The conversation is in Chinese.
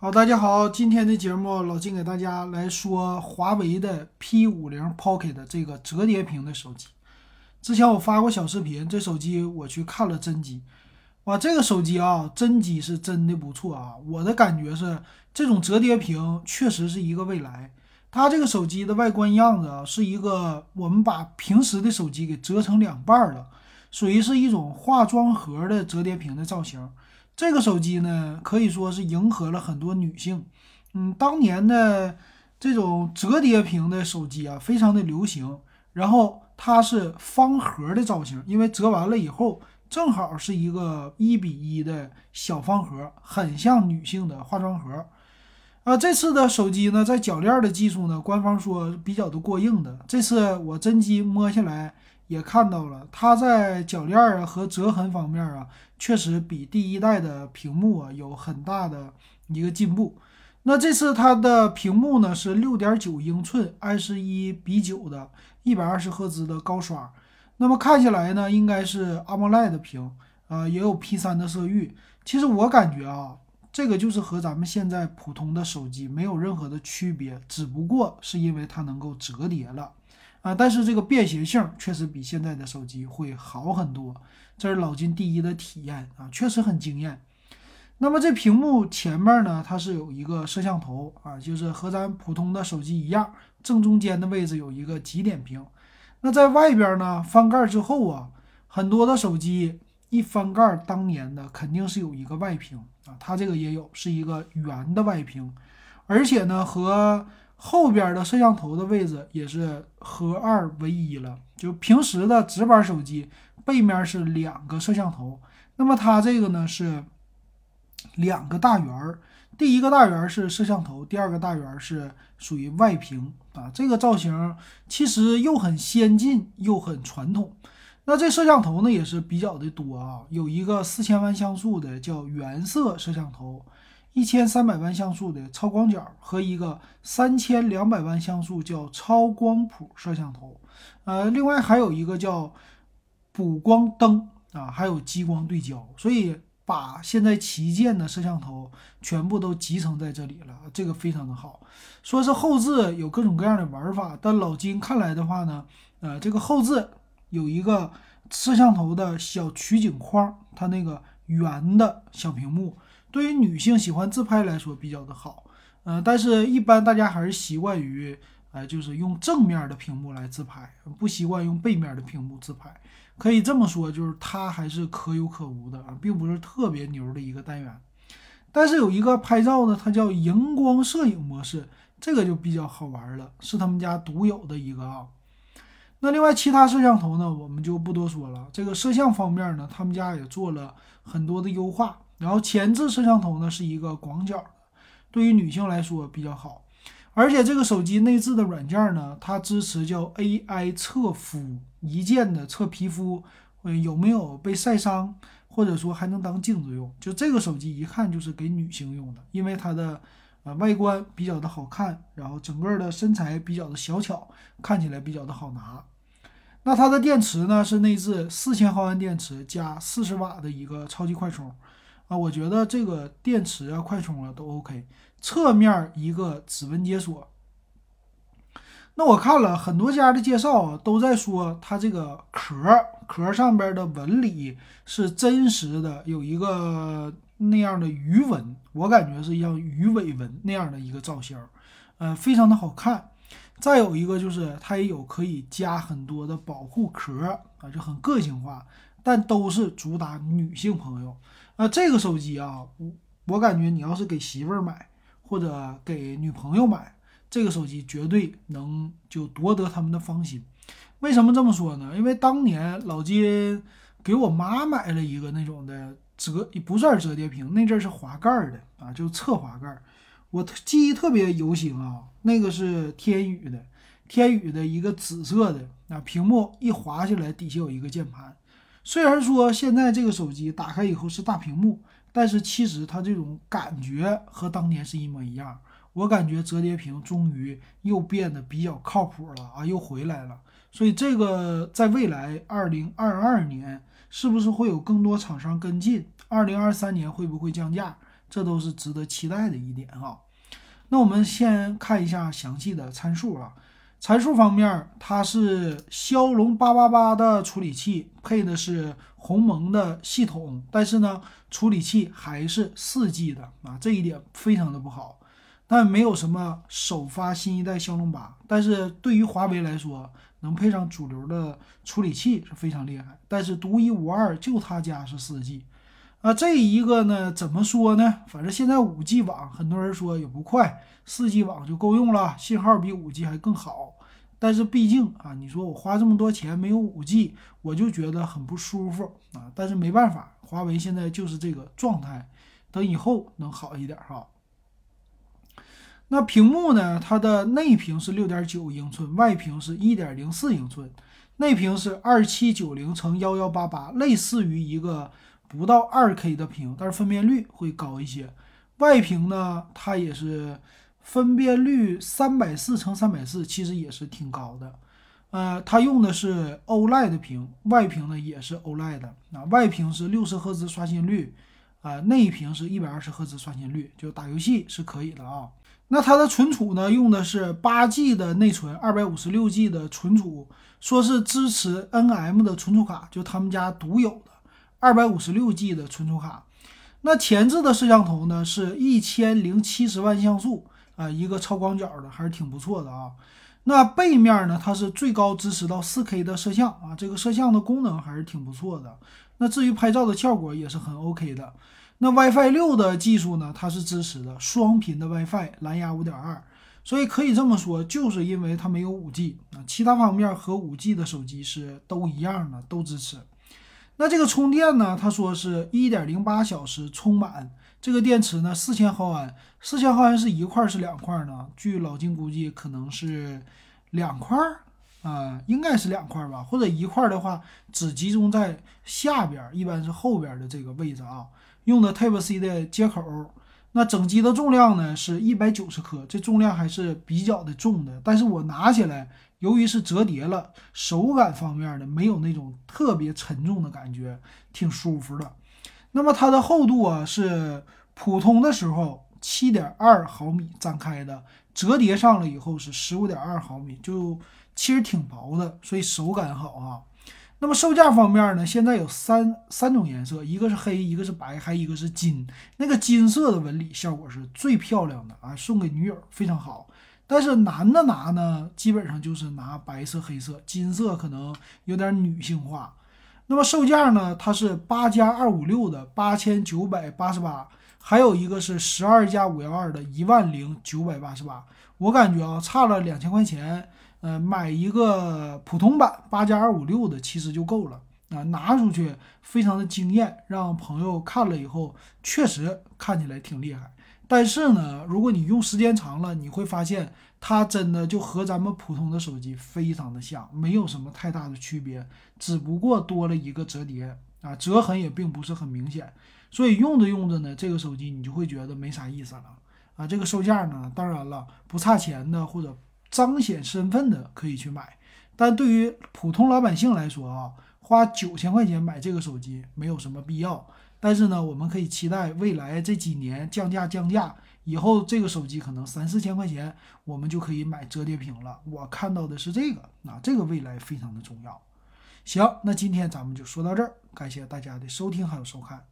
好，大家好，今天的节目老金给大家来说华为的 P 五零 Pocket 这个折叠屏的手机。之前我发过小视频，这手机我去看了真机，哇，这个手机啊，真机是真的不错啊。我的感觉是，这种折叠屏确实是一个未来。它这个手机的外观样子啊，是一个我们把平时的手机给折成两半了，属于是一种化妆盒的折叠屏的造型。这个手机呢，可以说是迎合了很多女性。嗯，当年的这种折叠屏的手机啊，非常的流行。然后它是方盒的造型，因为折完了以后，正好是一个一比一的小方盒，很像女性的化妆盒。啊，这次的手机呢，在铰链的技术呢，官方说比较的过硬的。这次我真机摸下来。也看到了，它在铰链啊和折痕方面啊，确实比第一代的屏幕啊有很大的一个进步。那这次它的屏幕呢是六点九英寸，I 十一比九的，一百二十赫兹的高刷。那么看起来呢，应该是 AMOLED 屏啊，也有 P 三的色域。其实我感觉啊，这个就是和咱们现在普通的手机没有任何的区别，只不过是因为它能够折叠了。啊，但是这个便携性确实比现在的手机会好很多，这是老金第一的体验啊，确实很惊艳。那么这屏幕前面呢，它是有一个摄像头啊，就是和咱普通的手机一样，正中间的位置有一个极点屏。那在外边呢，翻盖之后啊，很多的手机一翻盖，当年的肯定是有一个外屏啊，它这个也有，是一个圆的外屏，而且呢和。后边的摄像头的位置也是合二为一了，就平时的直板手机背面是两个摄像头，那么它这个呢是两个大圆儿，第一个大圆是摄像头，第二个大圆是属于外屏啊。这个造型其实又很先进又很传统。那这摄像头呢也是比较的多啊，有一个四千万像素的叫原色摄像头。一千三百万像素的超广角和一个三千两百万像素叫超光谱摄像头，呃，另外还有一个叫补光灯啊，还有激光对焦，所以把现在旗舰的摄像头全部都集成在这里了，这个非常的好。说是后置有各种各样的玩法，但老金看来的话呢，呃，这个后置有一个摄像头的小取景框，它那个圆的小屏幕。对于女性喜欢自拍来说比较的好，嗯，但是一般大家还是习惯于，呃，就是用正面的屏幕来自拍，不习惯用背面的屏幕自拍。可以这么说，就是它还是可有可无的啊，并不是特别牛的一个单元。但是有一个拍照呢，它叫荧光摄影模式，这个就比较好玩了，是他们家独有的一个啊。那另外其他摄像头呢，我们就不多说了。这个摄像方面呢，他们家也做了很多的优化。然后前置摄像头呢是一个广角的，对于女性来说比较好。而且这个手机内置的软件呢，它支持叫 AI 测肤，一键的测皮肤，嗯有没有被晒伤，或者说还能当镜子用。就这个手机一看就是给女性用的，因为它的外观比较的好看，然后整个的身材比较的小巧，看起来比较的好拿。那它的电池呢是内置四千毫安电池加四十瓦的一个超级快充。啊，我觉得这个电池啊、快充啊都 OK。侧面一个指纹解锁。那我看了很多家的介绍啊，都在说它这个壳壳上边的纹理是真实的，有一个那样的鱼纹，我感觉是像鱼尾纹那样的一个造型，呃，非常的好看。再有一个就是它也有可以加很多的保护壳啊，就很个性化，但都是主打女性朋友。那这个手机啊，我我感觉你要是给媳妇儿买或者给女朋友买，这个手机绝对能就夺得他们的芳心。为什么这么说呢？因为当年老金给我妈买了一个那种的折，不算折叠屏，那阵是滑盖的啊，就是侧滑盖。我记忆特别犹新啊，那个是天宇的，天宇的一个紫色的，啊屏幕一滑下来，底下有一个键盘。虽然说现在这个手机打开以后是大屏幕，但是其实它这种感觉和当年是一模一样。我感觉折叠屏终于又变得比较靠谱了啊，又回来了。所以这个在未来二零二二年是不是会有更多厂商跟进？二零二三年会不会降价？这都是值得期待的一点啊。那我们先看一下详细的参数啊。参数方面，它是骁龙八八八的处理器，配的是鸿蒙的系统，但是呢，处理器还是四 G 的啊，这一点非常的不好。但没有什么首发新一代骁龙八，但是对于华为来说，能配上主流的处理器是非常厉害。但是独一无二，就他家是四 G。啊，这一个呢，怎么说呢？反正现在五 G 网，很多人说也不快，四 G 网就够用了，信号比五 G 还更好。但是毕竟啊，你说我花这么多钱没有五 G，我就觉得很不舒服啊。但是没办法，华为现在就是这个状态，等以后能好一点哈。那屏幕呢？它的内屏是六点九英寸，外屏是一点零四英寸，内屏是二七九零乘幺幺八八，类似于一个。不到二 K 的屏，但是分辨率会高一些。外屏呢，它也是分辨率三百四乘三百四，其实也是挺高的。呃，它用的是 OLED 屏，外屏呢也是 OLED 啊。外屏是六十赫兹刷新率，啊，内屏是一百二十赫兹刷新率，就打游戏是可以的啊。那它的存储呢，用的是八 G 的内存，二百五十六 G 的存储，说是支持 NM 的存储卡，就他们家独有的。二百五十六 G 的存储卡，那前置的摄像头呢是一千零七十万像素啊，一个超广角的还是挺不错的啊。那背面呢，它是最高支持到四 K 的摄像啊，这个摄像的功能还是挺不错的。那至于拍照的效果也是很 OK 的。那 WiFi 六的技术呢，它是支持的双频的 WiFi，蓝牙五点二。所以可以这么说，就是因为它没有五 G 啊，其他方面和五 G 的手机是都一样的，都支持。那这个充电呢？他说是一点零八小时充满。这个电池呢，四千毫安，四千毫安是一块是两块呢？据老金估计，可能是两块啊，应该是两块吧，或者一块的话，只集中在下边，一般是后边的这个位置啊。用的 Type C 的接口。那整机的重量呢是一百九十克，这重量还是比较的重的。但是我拿起来。由于是折叠了，手感方面呢没有那种特别沉重的感觉，挺舒服的。那么它的厚度啊是普通的时候七点二毫米展开的，折叠上了以后是十五点二毫米，就其实挺薄的，所以手感好啊。那么售价方面呢，现在有三三种颜色，一个是黑，一个是白，还一个是金。那个金色的纹理效果是最漂亮的啊，送给女友非常好。但是男的拿呢，基本上就是拿白色、黑色、金色，可能有点女性化。那么售价呢，它是八加二五六的八千九百八十八，还有一个是十二加五幺二的一万零九百八十八。我感觉啊，差了两千块钱，呃，买一个普通版八加二五六的其实就够了啊，拿出去非常的惊艳，让朋友看了以后确实看起来挺厉害。但是呢，如果你用时间长了，你会发现它真的就和咱们普通的手机非常的像，没有什么太大的区别，只不过多了一个折叠啊，折痕也并不是很明显。所以用着用着呢，这个手机你就会觉得没啥意思了啊。这个售价呢，当然了，不差钱的或者彰显身份的可以去买，但对于普通老百姓来说啊，花九千块钱买这个手机没有什么必要。但是呢，我们可以期待未来这几年降价降价，以后这个手机可能三四千块钱，我们就可以买折叠屏了。我看到的是这个，那这个未来非常的重要。行，那今天咱们就说到这儿，感谢大家的收听还有收看。